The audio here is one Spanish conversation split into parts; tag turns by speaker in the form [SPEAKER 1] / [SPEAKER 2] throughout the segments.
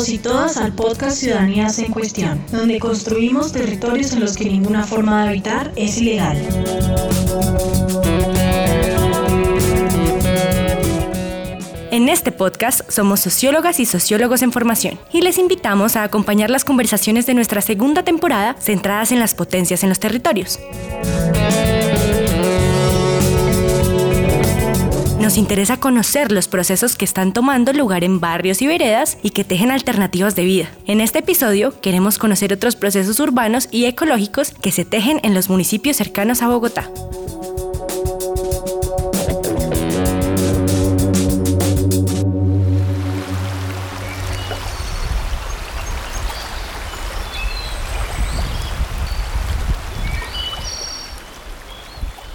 [SPEAKER 1] Todos y todas al podcast Ciudadanías en Cuestión, donde construimos territorios en los que ninguna forma de habitar es ilegal.
[SPEAKER 2] En este podcast somos sociólogas y sociólogos en formación y les invitamos a acompañar las conversaciones de nuestra segunda temporada centradas en las potencias en los territorios. Nos interesa conocer los procesos que están tomando lugar en barrios y veredas y que tejen alternativas de vida. En este episodio queremos conocer otros procesos urbanos y ecológicos que se tejen en los municipios cercanos a Bogotá.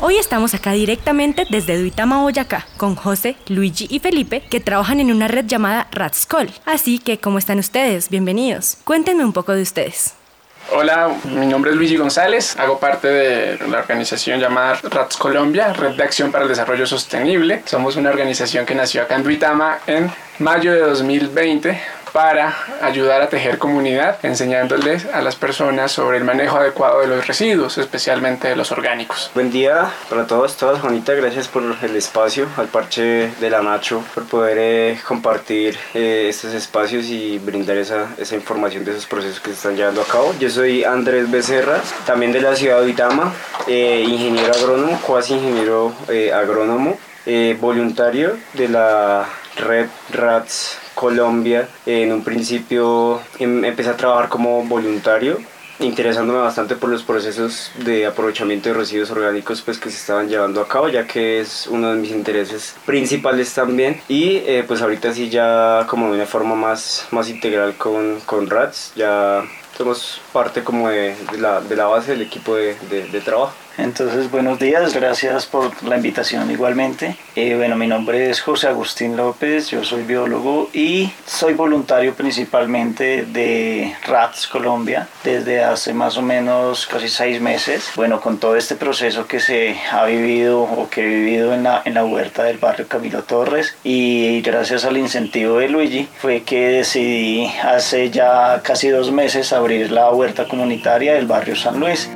[SPEAKER 2] Hoy estamos acá directamente desde Duitama, Boyacá, con José, Luigi y Felipe, que trabajan en una red llamada Ratscol. Así que, ¿cómo están ustedes? Bienvenidos. Cuéntenme un poco de ustedes.
[SPEAKER 3] Hola, mi nombre es Luigi González, hago parte de la organización llamada RATS Colombia, Red de Acción para el Desarrollo Sostenible. Somos una organización que nació acá en Duitama en mayo de 2020 para ayudar a tejer comunidad, enseñándoles a las personas sobre el manejo adecuado de los residuos, especialmente de los orgánicos.
[SPEAKER 4] Buen día para todos, todas. Juanita, gracias por el espacio, al parche de la Nacho, por poder eh, compartir eh, estos espacios y brindar esa, esa información de esos procesos que se están llevando a cabo. Yo soy Andrés Becerra, también de la ciudad de Uitama, eh, ingeniero agrónomo, cuasi ingeniero agrónomo, voluntario de la red RATS Colombia. En un principio em, empecé a trabajar como voluntario interesándome bastante por los procesos de aprovechamiento de residuos orgánicos pues que se estaban llevando a cabo ya que es uno de mis intereses principales también y eh, pues ahorita sí ya como de una forma más, más integral con, con RATS ya somos parte como de, la, de la, base del equipo de, de trabajo.
[SPEAKER 5] Entonces, buenos días, gracias por la invitación igualmente. Eh, bueno, mi nombre es José Agustín López, yo soy biólogo y soy voluntario principalmente de RATS Colombia desde hace más o menos casi seis meses. Bueno, con todo este proceso que se ha vivido o que he vivido en la, en la huerta del barrio Camilo Torres y gracias al incentivo de Luigi fue que decidí hace ya casi dos meses abrir la huerta comunitaria del barrio San Luis.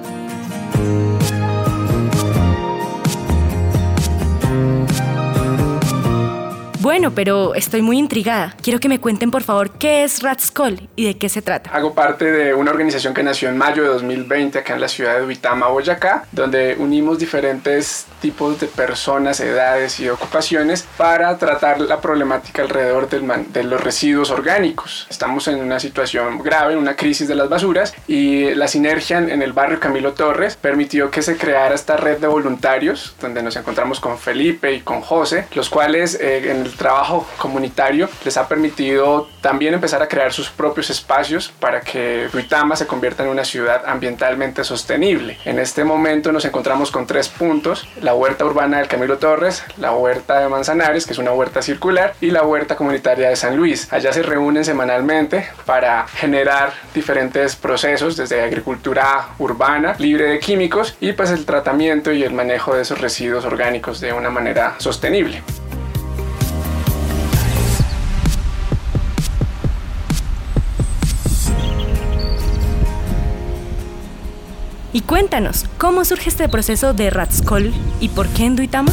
[SPEAKER 2] Bueno, pero estoy muy intrigada. Quiero que me cuenten por favor qué es Ratscol y de qué se trata.
[SPEAKER 3] Hago parte de una organización que nació en mayo de 2020 acá en la ciudad de Uitama, Boyacá, donde unimos diferentes tipos de personas, edades y ocupaciones para tratar la problemática alrededor del de los residuos orgánicos. Estamos en una situación grave, una crisis de las basuras y la sinergia en el barrio Camilo Torres permitió que se creara esta red de voluntarios donde nos encontramos con Felipe y con José, los cuales eh, en el trabajo comunitario les ha permitido también empezar a crear sus propios espacios para que Duitama se convierta en una ciudad ambientalmente sostenible. En este momento nos encontramos con tres puntos, la huerta urbana del Camilo Torres, la huerta de Manzanares, que es una huerta circular, y la huerta comunitaria de San Luis. Allá se reúnen semanalmente para generar diferentes procesos desde agricultura urbana, libre de químicos, y pues el tratamiento y el manejo de esos residuos orgánicos de una manera sostenible.
[SPEAKER 2] Y cuéntanos, ¿cómo surge este proceso de Ratskol y por qué en Duitama?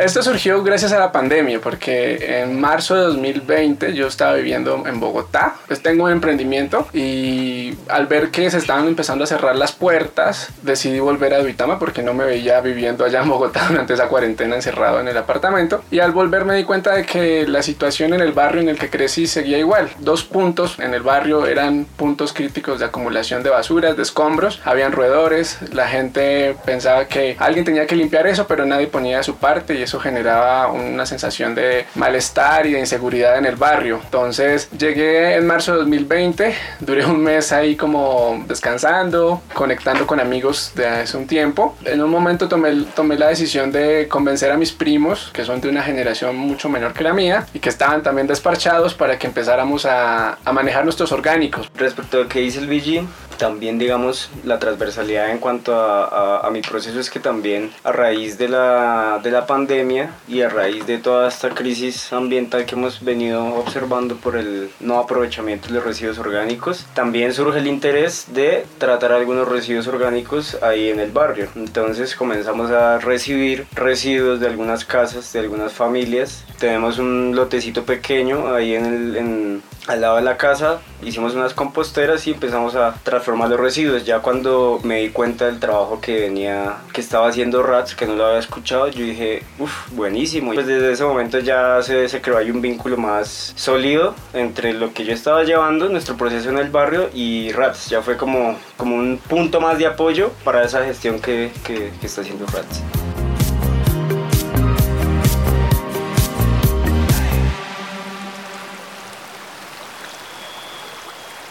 [SPEAKER 3] Esto surgió gracias a la pandemia, porque en marzo de 2020 yo estaba viviendo en Bogotá, pues tengo un emprendimiento y al ver que se estaban empezando a cerrar las puertas, decidí volver a Duitama porque no me veía viviendo allá en Bogotá durante esa cuarentena encerrado en el apartamento. Y al volver me di cuenta de que la situación en el barrio en el que crecí seguía igual. Dos puntos en el barrio eran puntos críticos de acumulación de basuras, de escombros, habían roedores, la gente pensaba que alguien tenía que limpiar eso, pero nadie ponía su parte y eso generaba una sensación de malestar y de inseguridad en el barrio. Entonces llegué en marzo de 2020, duré un mes ahí como descansando, conectando con amigos de hace un tiempo. En un momento tomé, tomé la decisión de convencer a mis primos, que son de una generación mucho menor que la mía, y que estaban también despachados para que empezáramos a, a manejar nuestros orgánicos.
[SPEAKER 4] Respecto a lo que dice el VG, también digamos la transversalidad en cuanto a, mi proceso es que también a raíz de la, de la pandemia y a raíz de toda esta crisis ambiental que hemos venido observando por el no aprovechamiento de los residuos orgánicos, también surge el interés de tratar algunos residuos orgánicos ahí en el barrio. Entonces comenzamos a recibir residuos de algunas casas, de algunas familias. Tenemos un lotecito pequeño ahí en al lado de la casa, hicimos unas composteras y empezamos a transformar los residuos. Ya cuando me di cuenta del trabajo que venía, que estaba haciendo Rats, que no lo había escuchado, yo dije, uff, buenísimo. Pues desde ese momento ya se, se creó ahí un vínculo más sólido entre lo que yo estaba llevando, nuestro proceso en el barrio y Rats. Ya fue como, como un punto más de apoyo para esa gestión que, que, que está haciendo Rats.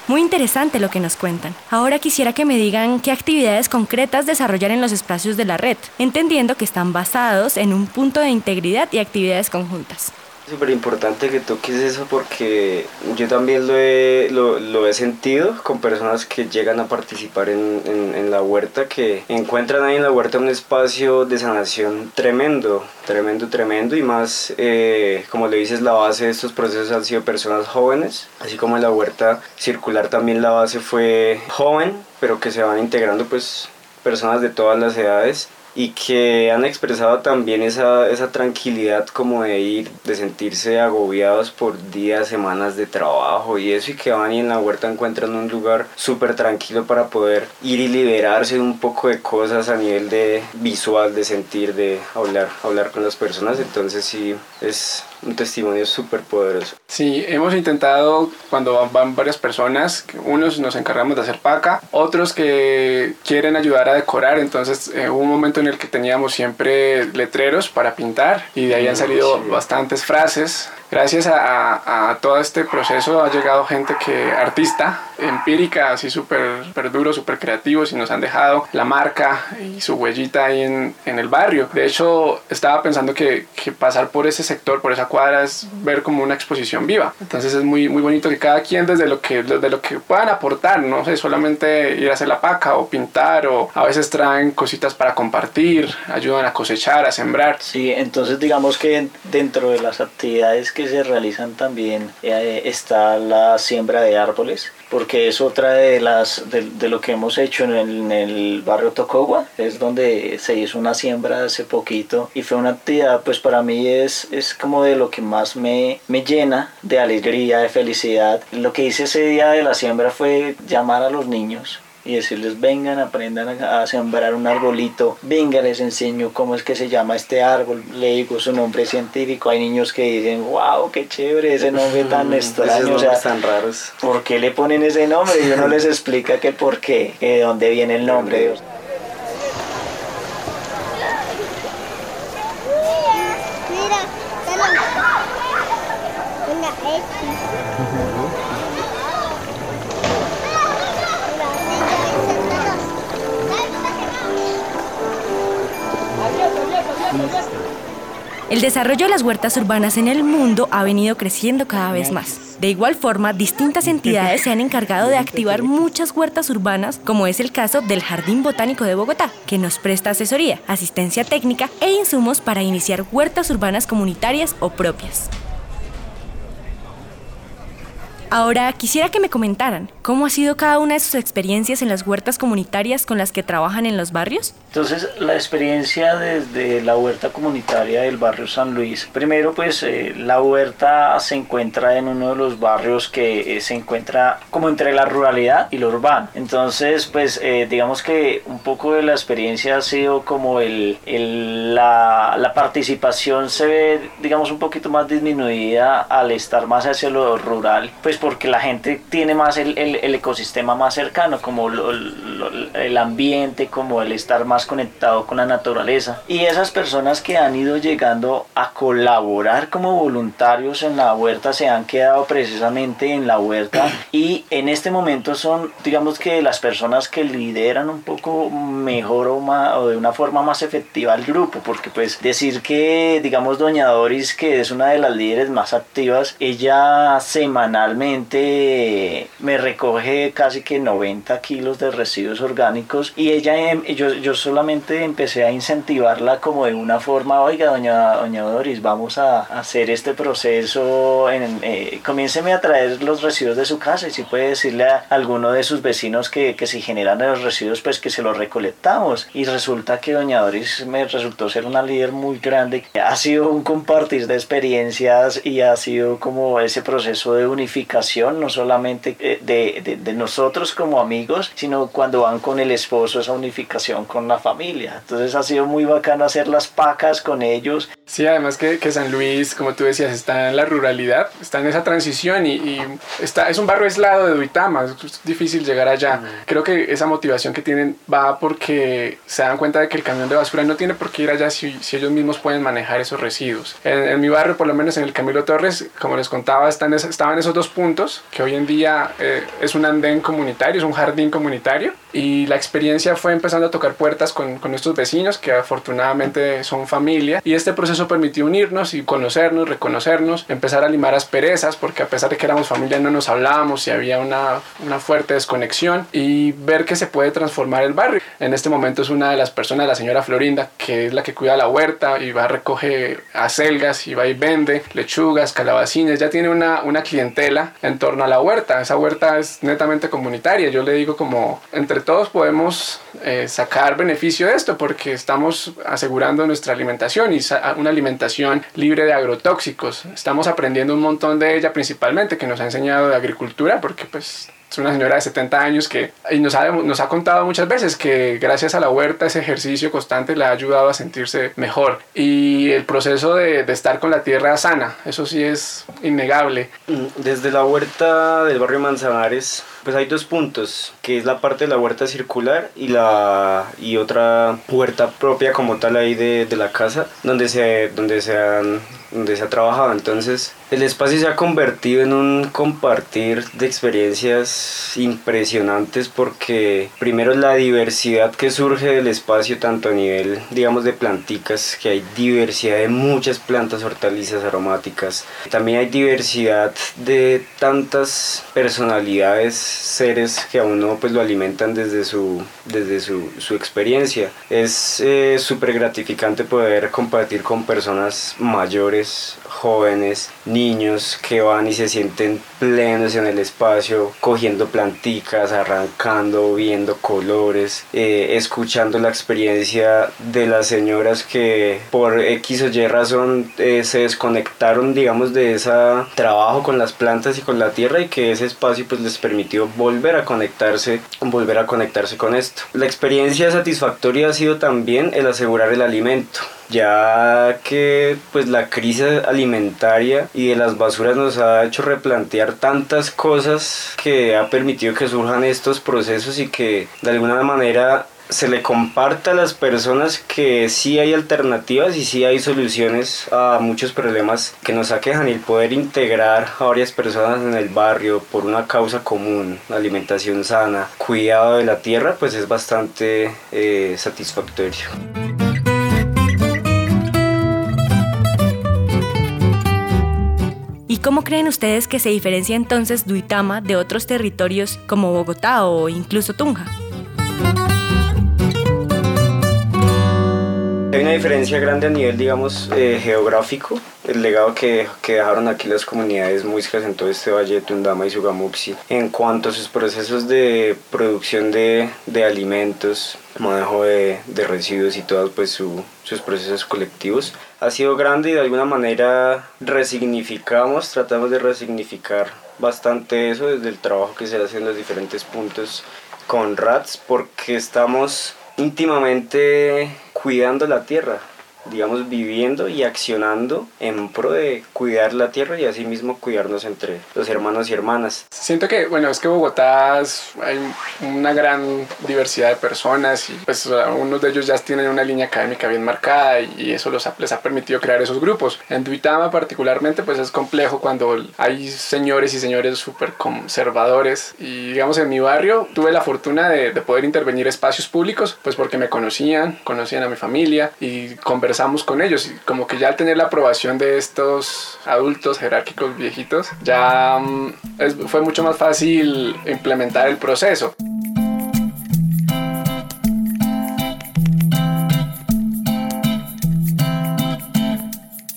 [SPEAKER 2] Muy interesante lo que nos cuentan. Ahora quisiera que me digan qué actividades concretas desarrollar en los espacios de la red, entendiendo que están basados en un punto de integridad y actividades conjuntas
[SPEAKER 4] súper importante que toques eso porque yo también lo he, lo, lo, he sentido con personas que llegan a participar en, en, la huerta, que encuentran ahí en la huerta un espacio de sanación tremendo, tremendo, tremendo. Y más, eh, como le dices, la base de estos procesos han sido personas jóvenes, así como en la huerta circular también la base fue joven, pero que se van integrando pues personas de todas las edades y que han expresado también esa, esa tranquilidad como de ir, de sentirse agobiados por días, semanas de trabajo y eso y que van y en la huerta encuentran un lugar súper tranquilo para poder ir y liberarse de un poco de cosas a nivel de visual, de sentir, de hablar, hablar con las personas, entonces sí es un testimonio súper poderoso.
[SPEAKER 3] Sí, hemos intentado cuando van varias personas, unos nos encargamos de hacer paca, otros que quieren ayudar a decorar, entonces eh, hubo un momento en el que teníamos siempre letreros para pintar y de ahí han salido bastantes frases gracias a, a, todo este proceso ha llegado gente que artista empírica así súper duro súper creativos y nos han dejado la marca y su huellita ahí en, en el barrio. De hecho estaba pensando que, que, pasar por ese sector por esa cuadra es ver como una exposición viva. Entonces es muy muy bonito que cada quien desde lo que desde lo que puedan aportar no sé solamente ir a hacer la paca o pintar o a veces traen cositas para compartir ayudan a cosechar a sembrar.
[SPEAKER 5] Sí entonces digamos que dentro de las actividades que que se realizan también eh, está la siembra de árboles, porque es otra de las de, de lo que hemos hecho en el, en el, barrio Tocogua, es donde se hizo una siembra hace poquito y fue una actividad, pues para mí es, es como de lo que más me, me llena de alegría, de felicidad. Lo que hice ese día de la siembra fue llamar a los niños y decirles vengan, aprendan a, sembrar un arbolito, venga, les enseño cómo es que se llama este árbol, le digo su nombre científico, hay niños que dicen, wow, qué chévere ese nombre tan extraño, o sea,
[SPEAKER 4] tan raros.
[SPEAKER 5] ¿Por qué le ponen ese nombre? Y uno les explica que por qué, que de dónde viene el nombre.
[SPEAKER 2] El desarrollo de las huertas urbanas en el mundo ha venido creciendo cada vez más. De igual forma, distintas entidades se han encargado de activar muchas huertas urbanas, como es el caso del Jardín Botánico de Bogotá, que nos presta asesoría, asistencia técnica e insumos para iniciar huertas urbanas comunitarias o propias. Ahora quisiera que me comentaran cómo ha sido cada una de sus experiencias en las huertas comunitarias con las que trabajan en los barrios.
[SPEAKER 5] Entonces, la experiencia desde la huerta comunitaria del barrio San Luis. Primero, pues eh, la huerta se encuentra en uno de los barrios que eh, se encuentra como entre la ruralidad y lo urbano. Entonces, pues eh, digamos que un poco de la experiencia ha sido como el, la, la participación se ve, digamos, un poquito más disminuida al estar más hacia lo rural. Pues porque la gente tiene más el, el, ecosistema más cercano, como el ambiente, como el estar más conectado con la naturaleza. Y esas personas que han ido llegando a colaborar como voluntarios en la huerta se han quedado precisamente en la huerta y en este momento son, digamos que las personas que lideran un poco mejor o, más, o de una forma más efectiva al grupo, porque pues decir que, digamos, Doña Doris, que es una de las líderes más activas, ella semanalmente me recoge casi que 90 kilos de residuos orgánicos y ella, em, yo, yo solamente empecé a incentivarla como de una forma, oiga, doña, doña Doris, vamos a hacer este proceso, en, eh, comiénceme a traer los residuos de su casa y si puede decirle a alguno de sus vecinos que, que si generan los residuos, pues que se los recolectamos. Y resulta que doña Doris me resultó ser una líder muy grande, ha sido un compartir de experiencias y ha sido como ese proceso de unificación, no solamente eh, de, de, de nosotros como amigos, sino cuando van con el esposo, esa unificación con la familia. Entonces ha sido muy bacano hacer las pacas con ellos.
[SPEAKER 3] Sí, además que, que San Luis, como tú decías, está en la ruralidad, está en esa transición y, y está, es un barrio aislado de Duitama, es difícil llegar allá. Creo que esa motivación que tienen va porque se dan cuenta de que el camión de basura no tiene por qué ir allá si, si ellos mismos pueden manejar esos residuos. En, en, mi barrio, por lo menos en el Camilo Torres, como les contaba, están estaban esos dos puntos, que hoy en día eh, es un andén comunitario, es un jardín comunitario, y la experiencia fue empezando a tocar puertas con, con estos vecinos, que afortunadamente son familia, y este proceso permitió unirnos y conocernos, reconocernos, empezar a limar asperezas, porque a pesar de que éramos familia no nos hablábamos y había una, una fuerte desconexión, y ver que se puede transformar el barrio. En este momento es una de las personas, la señora Florinda, que es la que cuida la huerta y va a recoger acelgas y va y vende lechugas, calabacines, ya tiene una, una clientela en torno a la huerta. Esa huerta es netamente comunitaria. Yo le digo como entre todos podemos eh, sacar beneficio de esto porque estamos asegurando nuestra alimentación y una alimentación libre de agrotóxicos. Estamos aprendiendo un montón de ella principalmente que nos ha enseñado de agricultura porque pues es una señora de 70 años que y nos, ha, nos ha contado muchas veces que gracias a la huerta ese ejercicio constante le ha ayudado a sentirse mejor. Y el proceso de, de estar con la tierra sana, eso sí es innegable.
[SPEAKER 4] Desde la huerta del barrio Manzanares, pues hay dos puntos, que es la parte de la huerta circular y, la, y otra puerta propia como tal ahí de, de la casa, donde se, donde se han donde se ha trabajado. Entonces, el espacio se ha convertido en un compartir de experiencias impresionantes porque primero la diversidad que surge del espacio, tanto a nivel, digamos, de planticas, que hay diversidad de muchas plantas, hortalizas aromáticas. También hay diversidad de tantas personalidades, seres que a uno pues lo alimentan desde su, desde su, su experiencia. Es eh, súper gratificante poder compartir con personas mayores jóvenes, niños que van y se sienten plenos en el espacio, cogiendo planticas, arrancando, viendo colores, eh, escuchando la experiencia de las señoras que por X o Y razón eh, se desconectaron, digamos, de ese trabajo con las plantas y con la tierra y que ese espacio pues les permitió volver a conectarse, volver a conectarse con esto. La experiencia satisfactoria ha sido también el asegurar el alimento ya que pues la crisis alimentaria y de las basuras nos ha hecho replantear tantas cosas que ha permitido que surjan estos procesos y que de alguna manera se le comparta a las personas que sí hay alternativas y sí hay soluciones a muchos problemas que nos aquejan y el poder integrar a varias personas en el barrio por una causa común, alimentación sana, cuidado de la tierra, pues es bastante eh, satisfactorio.
[SPEAKER 2] Cómo creen ustedes que se diferencia entonces Duitama de otros territorios como Bogotá o incluso Tunja?
[SPEAKER 4] Hay una diferencia grande a nivel, digamos, eh, geográfico. El legado que, que, dejaron aquí las comunidades muiscas en todo este valle de Tundama y Sugamuxi en cuanto a sus procesos de producción de, de alimentos, manejo de, de, residuos y todos pues su, sus procesos colectivos ha sido grande y de alguna manera resignificamos, tratamos de resignificar bastante eso desde el trabajo que se hace en los diferentes puntos con RATS porque estamos íntimamente cuidando la tierra. Digamos, viviendo y accionando en pro de cuidar la tierra y asimismo cuidarnos entre los hermanos y hermanas.
[SPEAKER 3] Siento que, bueno, es que Bogotá hay una gran diversidad de personas y pues algunos de ellos ya tienen una línea académica bien marcada y eso los les ha permitido crear esos grupos. En Duitama particularmente pues es complejo cuando hay señores y señores súper conservadores y digamos en mi barrio tuve la fortuna de, de poder intervenir espacios públicos pues porque me conocían, conocían a mi familia y conversamos con ellos y como que ya al tener la aprobación de estos adultos jerárquicos viejitos ya mm, fue mucho más fácil implementar el proceso.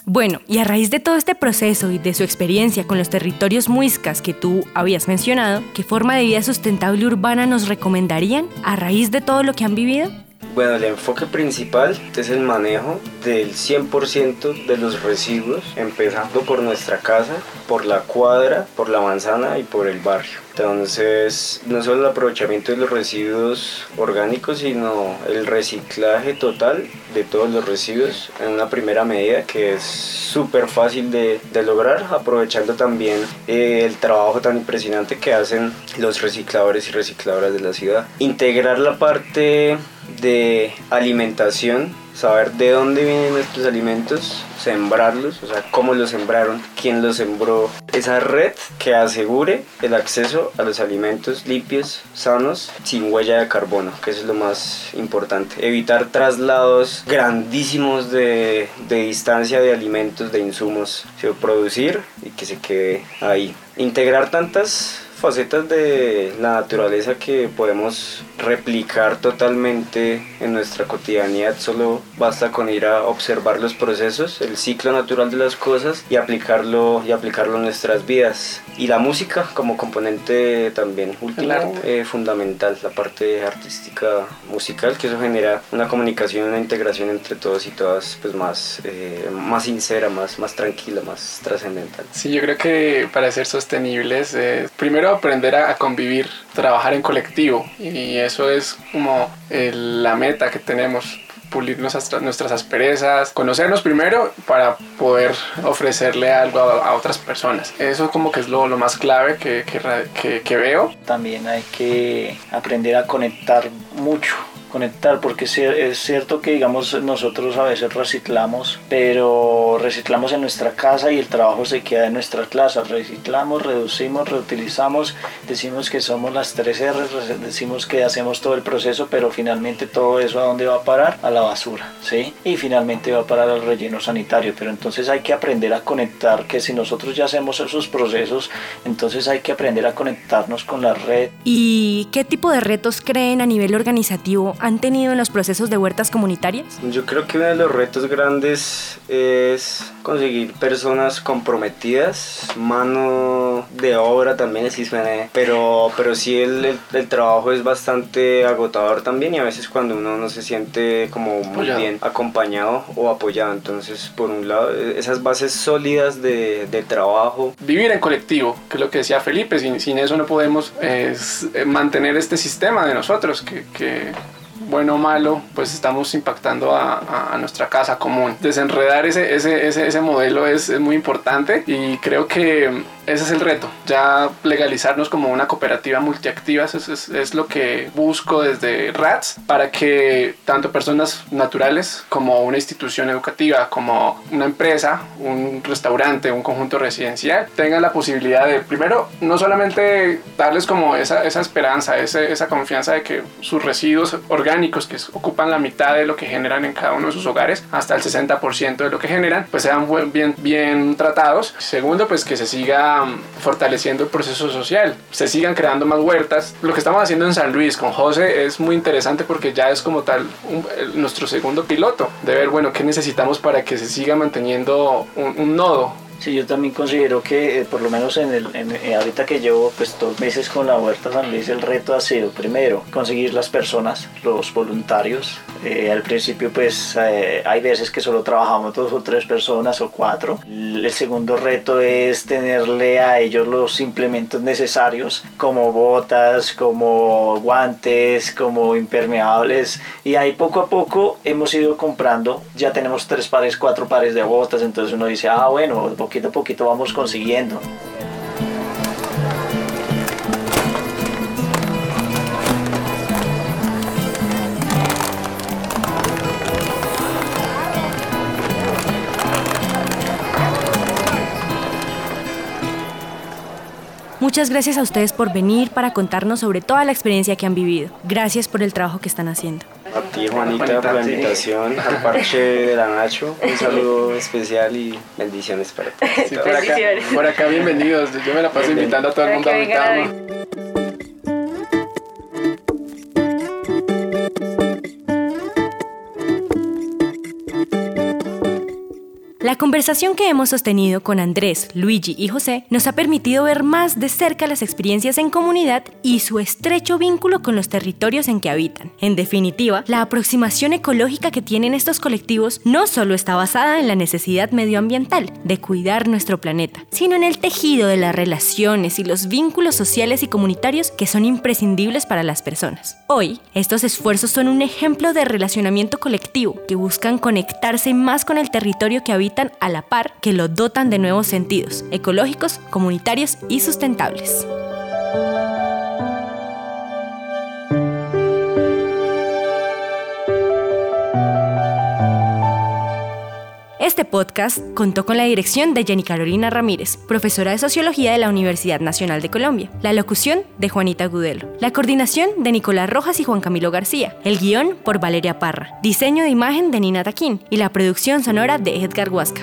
[SPEAKER 2] Bueno, y a raíz de todo este proceso y de su experiencia con los territorios muiscas que tú habías mencionado, ¿qué forma de vida sustentable urbana nos recomendarían a raíz de todo lo que han vivido?
[SPEAKER 4] Bueno, el enfoque principal es el manejo del 100% de los residuos, empezando por nuestra casa, por la cuadra, por la manzana y por el barrio. Entonces, no solo el aprovechamiento de los residuos orgánicos, sino el reciclaje total de todos los residuos en una primera medida que es súper fácil de, lograr, aprovechando también eh, el trabajo tan impresionante que hacen los recicladores y recicladoras de la ciudad. Integrar la parte de alimentación, saber de dónde vienen nuestros alimentos, sembrarlos, o sea, cómo los sembraron, quién los sembró. Esa red que asegure el acceso a los alimentos limpios, sanos, sin huella de carbono, que eso es lo más importante. Evitar traslados grandísimos de, de distancia de alimentos, de insumos, producir y que se quede ahí. Integrar tantas facetas de la naturaleza que podemos replicar totalmente en nuestra cotidianidad. Solo basta con ir a observar los procesos, el ciclo natural de las cosas y aplicarlo, y aplicarlo en nuestras vidas. Y la música como componente también último, eh, fundamental, la parte artística musical, que eso genera una comunicación, una integración entre todos y todas pues más, eh, más sincera, más, más tranquila, más trascendental.
[SPEAKER 3] Sí, yo creo que para ser sostenibles, eh, primero aprender a, convivir, trabajar en colectivo y eso es como la meta que tenemos pulir nuestras, asperezas, conocernos primero para poder ofrecerle algo a, otras personas. Eso como que es lo, más clave que, que, que veo.
[SPEAKER 5] También hay que aprender a conectar mucho conectar, porque es cierto que digamos nosotros a veces reciclamos, pero reciclamos en nuestra casa y el trabajo se queda en nuestra casa, reciclamos, reducimos, reutilizamos, decimos que somos las tres R, decimos que hacemos todo el proceso, pero finalmente todo eso a dónde va a parar? A la basura, ¿sí? Y finalmente va a parar al relleno sanitario, pero entonces hay que aprender a conectar, que si nosotros ya hacemos esos procesos, entonces hay que aprender a conectarnos con la red.
[SPEAKER 2] ¿Y qué tipo de retos creen a nivel organizativo han tenido en los procesos de huertas comunitarias?
[SPEAKER 4] Yo creo que uno de los retos grandes es conseguir personas comprometidas, mano de obra también, si suena, pero, pero sí el, el, trabajo es bastante agotador también y a veces cuando uno no se siente como muy bien acompañado o apoyado, entonces por un lado esas bases sólidas de, de trabajo.
[SPEAKER 3] Vivir en colectivo, que es lo que decía Felipe, sin, sin eso no podemos mantener este sistema de nosotros que, que bueno o malo, pues estamos impactando a, nuestra casa común. Desenredar ese, ese, ese, ese modelo es, es, muy importante y creo que ese es el reto, ya legalizarnos como una cooperativa multiactiva, es, es, es, lo que busco desde RATS para que tanto personas naturales como una institución educativa, como una empresa, un restaurante, un conjunto residencial, tengan la posibilidad de, primero, no solamente darles como esa, esa esperanza, esa, esa confianza de que sus residuos orgánicos, que ocupan la mitad de lo que generan en cada uno de sus hogares, hasta el 60% de lo que generan, pues sean bien, bien tratados. Segundo, pues que se siga fortaleciendo el proceso social, se sigan creando más huertas. Lo que estamos haciendo en San Luis con José es muy interesante porque ya es como tal nuestro segundo piloto de ver, bueno, qué necesitamos para que se siga manteniendo un, nodo
[SPEAKER 5] Sí, yo también considero que eh, por lo menos en el, eh, ahorita que llevo pues dos meses con la Huerta San Luis, el reto ha sido primero conseguir las personas, los voluntarios. Eh, al principio pues hay veces que solo trabajamos dos o tres personas o cuatro. El segundo reto es tenerle a ellos los implementos necesarios como botas, como guantes, como impermeables y ahí poco a poco hemos ido comprando. Ya tenemos tres pares, cuatro pares de botas, entonces uno dice, ah bueno, poquito a poquito vamos consiguiendo.
[SPEAKER 2] Muchas gracias a ustedes por venir para contarnos sobre toda la experiencia que han vivido. Gracias por el trabajo que están haciendo.
[SPEAKER 4] Ti, Juanita, por la invitación al parche de la Nacho. Un saludo especial y bendiciones para
[SPEAKER 3] todos. por, acá, por acá, bienvenidos. Yo me la paso invitando a todo el mundo a Vitama.
[SPEAKER 2] La conversación que hemos sostenido con Andrés, Luigi y José nos ha permitido ver más de cerca las experiencias en comunidad y su estrecho vínculo con los territorios en que habitan. En definitiva, la aproximación ecológica que tienen estos colectivos no solo está basada en la necesidad medioambiental de cuidar nuestro planeta, sino en el tejido de las relaciones y los vínculos sociales y comunitarios que son imprescindibles para las personas. Hoy, estos esfuerzos son un ejemplo de relacionamiento colectivo que buscan conectarse más con el territorio que habitan a la par que lo dotan de nuevos sentidos, ecológicos, comunitarios y sustentables. Este podcast contó con la dirección de Jenny Carolina Ramírez, profesora de Sociología de la Universidad Nacional de Colombia, la locución de Juanita Gudelo, la coordinación de Nicolás Rojas y Juan Camilo García, el guion por Valeria Parra, diseño de imagen de Nina Taquín. Y la producción sonora de Edgar Huasca.